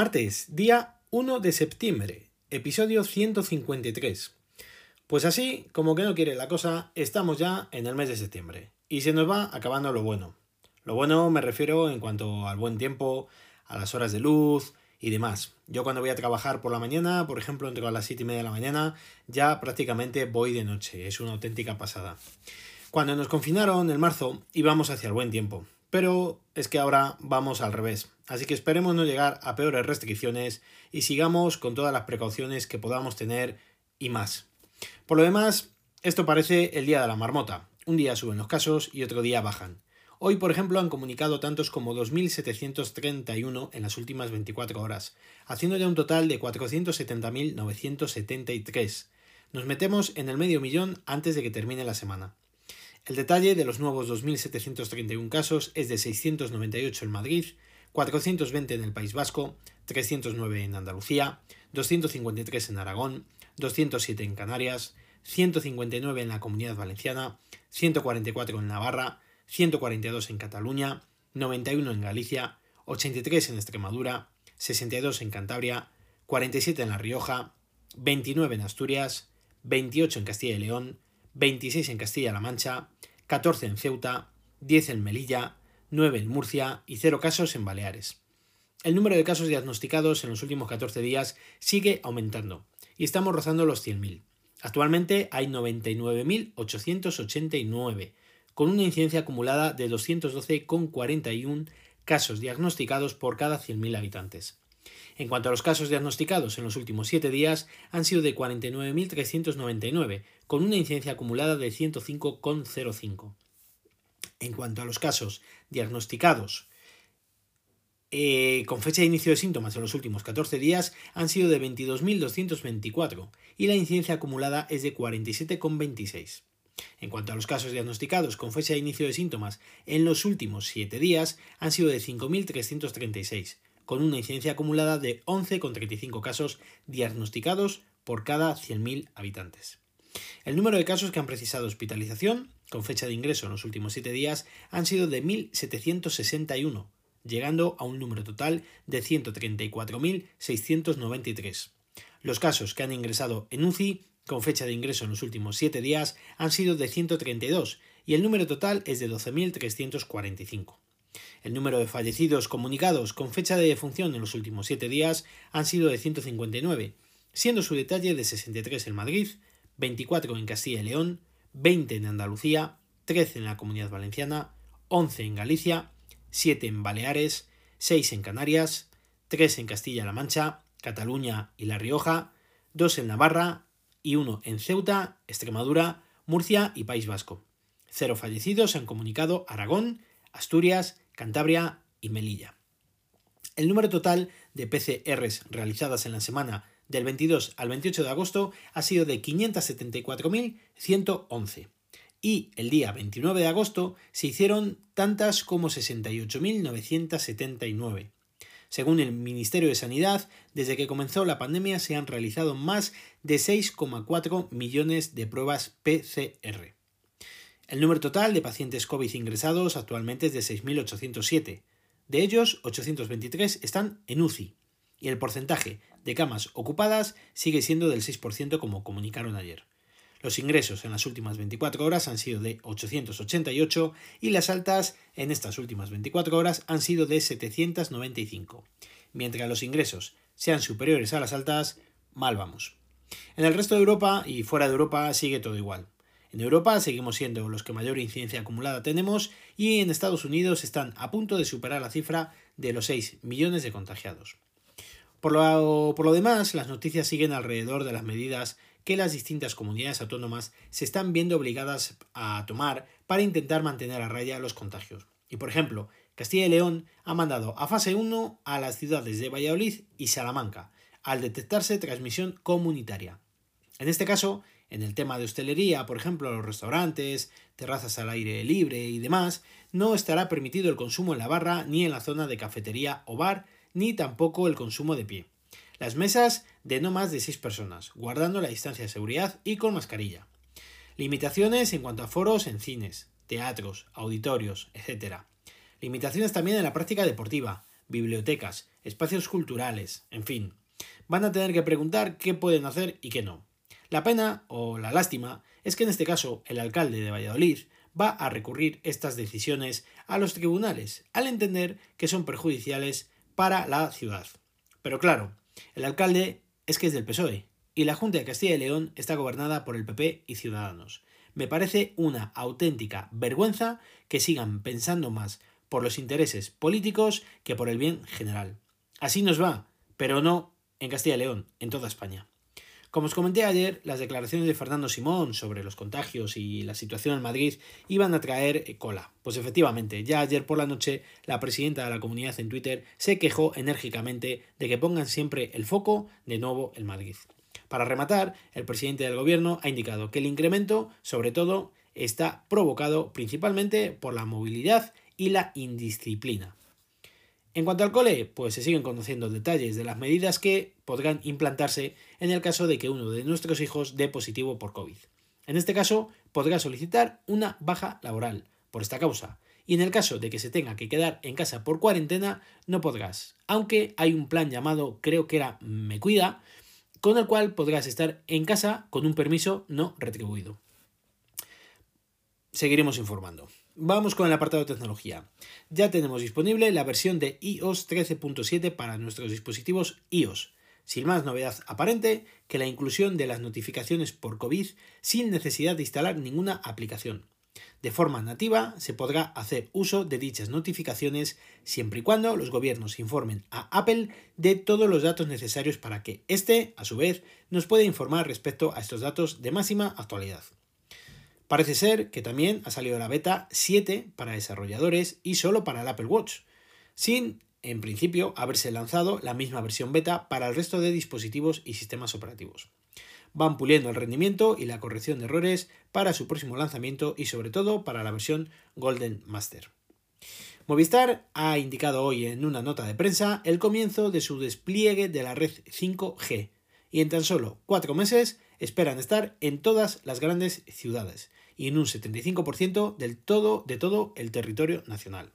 Martes, día 1 de septiembre, episodio 153. Pues así, como que no quiere la cosa, estamos ya en el mes de septiembre y se nos va acabando lo bueno. Lo bueno me refiero en cuanto al buen tiempo, a las horas de luz y demás. Yo cuando voy a trabajar por la mañana, por ejemplo, entro a las 7 y media de la mañana, ya prácticamente voy de noche, es una auténtica pasada. Cuando nos confinaron en marzo íbamos hacia el buen tiempo, pero es que ahora vamos al revés. Así que esperemos no llegar a peores restricciones y sigamos con todas las precauciones que podamos tener y más. Por lo demás, esto parece el día de la marmota. Un día suben los casos y otro día bajan. Hoy, por ejemplo, han comunicado tantos como 2.731 en las últimas 24 horas, haciendo ya un total de 470.973. Nos metemos en el medio millón antes de que termine la semana. El detalle de los nuevos 2.731 casos es de 698 en Madrid, 420 en el País Vasco, 309 en Andalucía, 253 en Aragón, 207 en Canarias, 159 en la Comunidad Valenciana, 144 en Navarra, 142 en Cataluña, 91 en Galicia, 83 en Extremadura, 62 en Cantabria, 47 en La Rioja, 29 en Asturias, 28 en Castilla y León, 26 en Castilla-La Mancha, 14 en Ceuta, 10 en Melilla, 9 en Murcia y 0 casos en Baleares. El número de casos diagnosticados en los últimos 14 días sigue aumentando y estamos rozando los 100.000. Actualmente hay 99.889, con una incidencia acumulada de 212,41 casos diagnosticados por cada 100.000 habitantes. En cuanto a los casos diagnosticados en los últimos 7 días, han sido de 49.399, con una incidencia acumulada de 105,05. En cuanto a los casos diagnosticados eh, con fecha de inicio de síntomas en los últimos 14 días han sido de 22.224 y la incidencia acumulada es de 47,26. En cuanto a los casos diagnosticados con fecha de inicio de síntomas en los últimos 7 días han sido de 5.336, con una incidencia acumulada de 11,35 casos diagnosticados por cada 100.000 habitantes. El número de casos que han precisado hospitalización con fecha de ingreso en los últimos 7 días han sido de 1.761, llegando a un número total de 134.693. Los casos que han ingresado en UCI con fecha de ingreso en los últimos 7 días han sido de 132 y el número total es de 12.345. El número de fallecidos comunicados con fecha de defunción en los últimos 7 días han sido de 159, siendo su detalle de 63 en Madrid, 24 en Castilla y León, 20 en Andalucía, 13 en la Comunidad Valenciana, 11 en Galicia, 7 en Baleares, 6 en Canarias, 3 en Castilla-La Mancha, Cataluña y La Rioja, 2 en Navarra y 1 en Ceuta, Extremadura, Murcia y País Vasco. Cero fallecidos han comunicado Aragón, Asturias, Cantabria y Melilla. El número total de PCRs realizadas en la semana del 22 al 28 de agosto ha sido de 574.111 y el día 29 de agosto se hicieron tantas como 68.979. Según el Ministerio de Sanidad, desde que comenzó la pandemia se han realizado más de 6,4 millones de pruebas PCR. El número total de pacientes COVID ingresados actualmente es de 6.807. De ellos, 823 están en UCI y el porcentaje de camas ocupadas sigue siendo del 6% como comunicaron ayer. Los ingresos en las últimas 24 horas han sido de 888 y las altas en estas últimas 24 horas han sido de 795. Mientras los ingresos sean superiores a las altas, mal vamos. En el resto de Europa y fuera de Europa sigue todo igual. En Europa seguimos siendo los que mayor incidencia acumulada tenemos y en Estados Unidos están a punto de superar la cifra de los 6 millones de contagiados. Por lo, por lo demás, las noticias siguen alrededor de las medidas que las distintas comunidades autónomas se están viendo obligadas a tomar para intentar mantener a raya los contagios. Y por ejemplo, Castilla y León ha mandado a fase 1 a las ciudades de Valladolid y Salamanca, al detectarse transmisión comunitaria. En este caso, en el tema de hostelería, por ejemplo, los restaurantes, terrazas al aire libre y demás, no estará permitido el consumo en la barra ni en la zona de cafetería o bar, ni tampoco el consumo de pie. Las mesas de no más de 6 personas, guardando la distancia de seguridad y con mascarilla. Limitaciones en cuanto a foros en cines, teatros, auditorios, etc. Limitaciones también en la práctica deportiva, bibliotecas, espacios culturales, en fin. Van a tener que preguntar qué pueden hacer y qué no. La pena o la lástima es que en este caso el alcalde de Valladolid va a recurrir estas decisiones a los tribunales, al entender que son perjudiciales para la ciudad. Pero claro, el alcalde es que es del PSOE y la Junta de Castilla y León está gobernada por el PP y Ciudadanos. Me parece una auténtica vergüenza que sigan pensando más por los intereses políticos que por el bien general. Así nos va, pero no en Castilla y León, en toda España. Como os comenté ayer, las declaraciones de Fernando Simón sobre los contagios y la situación en Madrid iban a traer eh, cola. Pues efectivamente, ya ayer por la noche la presidenta de la comunidad en Twitter se quejó enérgicamente de que pongan siempre el foco de nuevo en Madrid. Para rematar, el presidente del gobierno ha indicado que el incremento, sobre todo, está provocado principalmente por la movilidad y la indisciplina. En cuanto al cole, pues se siguen conociendo detalles de las medidas que podrán implantarse en el caso de que uno de nuestros hijos dé positivo por COVID. En este caso, podrá solicitar una baja laboral por esta causa. Y en el caso de que se tenga que quedar en casa por cuarentena, no podrás. Aunque hay un plan llamado, creo que era Me Cuida, con el cual podrás estar en casa con un permiso no retribuido. Seguiremos informando. Vamos con el apartado de tecnología. Ya tenemos disponible la versión de iOS 13.7 para nuestros dispositivos iOS, sin más novedad aparente que la inclusión de las notificaciones por COVID sin necesidad de instalar ninguna aplicación. De forma nativa se podrá hacer uso de dichas notificaciones siempre y cuando los gobiernos informen a Apple de todos los datos necesarios para que éste, a su vez, nos pueda informar respecto a estos datos de máxima actualidad. Parece ser que también ha salido la beta 7 para desarrolladores y solo para el Apple Watch, sin, en principio, haberse lanzado la misma versión beta para el resto de dispositivos y sistemas operativos. Van puliendo el rendimiento y la corrección de errores para su próximo lanzamiento y sobre todo para la versión Golden Master. Movistar ha indicado hoy en una nota de prensa el comienzo de su despliegue de la red 5G y en tan solo cuatro meses esperan estar en todas las grandes ciudades, y en un 75% del todo, de todo el territorio nacional.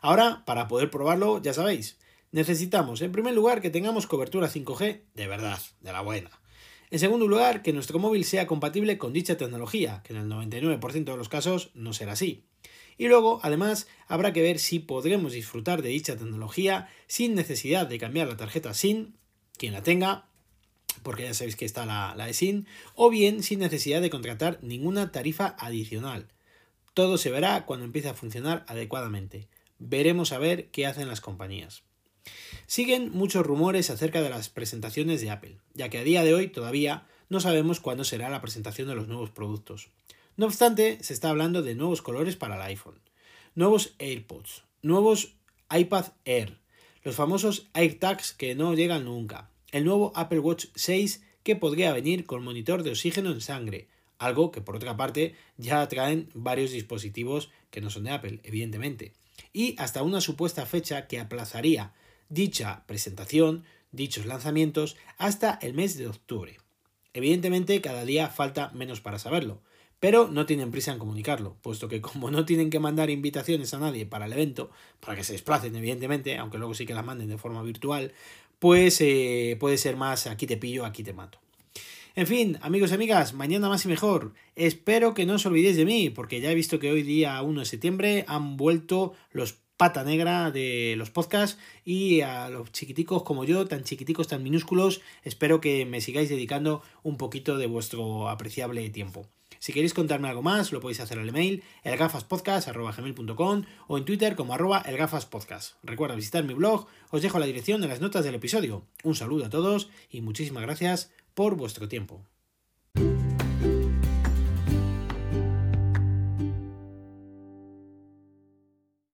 Ahora, para poder probarlo, ya sabéis, necesitamos en primer lugar que tengamos cobertura 5G de verdad, de la buena. En segundo lugar, que nuestro móvil sea compatible con dicha tecnología, que en el 99% de los casos no será así. Y luego, además, habrá que ver si podremos disfrutar de dicha tecnología sin necesidad de cambiar la tarjeta SIM, quien la tenga, porque ya sabéis que está la, la SIN, o bien sin necesidad de contratar ninguna tarifa adicional. Todo se verá cuando empiece a funcionar adecuadamente. Veremos a ver qué hacen las compañías. Siguen muchos rumores acerca de las presentaciones de Apple, ya que a día de hoy todavía no sabemos cuándo será la presentación de los nuevos productos. No obstante, se está hablando de nuevos colores para el iPhone, nuevos AirPods, nuevos iPad Air, los famosos AirTags que no llegan nunca, el nuevo Apple Watch 6 que podría venir con monitor de oxígeno en sangre, algo que por otra parte ya traen varios dispositivos que no son de Apple, evidentemente, y hasta una supuesta fecha que aplazaría dicha presentación, dichos lanzamientos, hasta el mes de octubre. Evidentemente cada día falta menos para saberlo, pero no tienen prisa en comunicarlo, puesto que como no tienen que mandar invitaciones a nadie para el evento, para que se desplacen evidentemente, aunque luego sí que las manden de forma virtual, pues eh, puede ser más aquí te pillo, aquí te mato. En fin, amigos y amigas, mañana más y mejor. Espero que no os olvidéis de mí, porque ya he visto que hoy día 1 de septiembre han vuelto los pata negra de los podcasts y a los chiquiticos como yo, tan chiquiticos, tan minúsculos, espero que me sigáis dedicando un poquito de vuestro apreciable tiempo. Si queréis contarme algo más, lo podéis hacer al email elgafaspodcast.com o en Twitter como arroba elgafaspodcast. Recuerda visitar mi blog, os dejo la dirección en las notas del episodio. Un saludo a todos y muchísimas gracias por vuestro tiempo.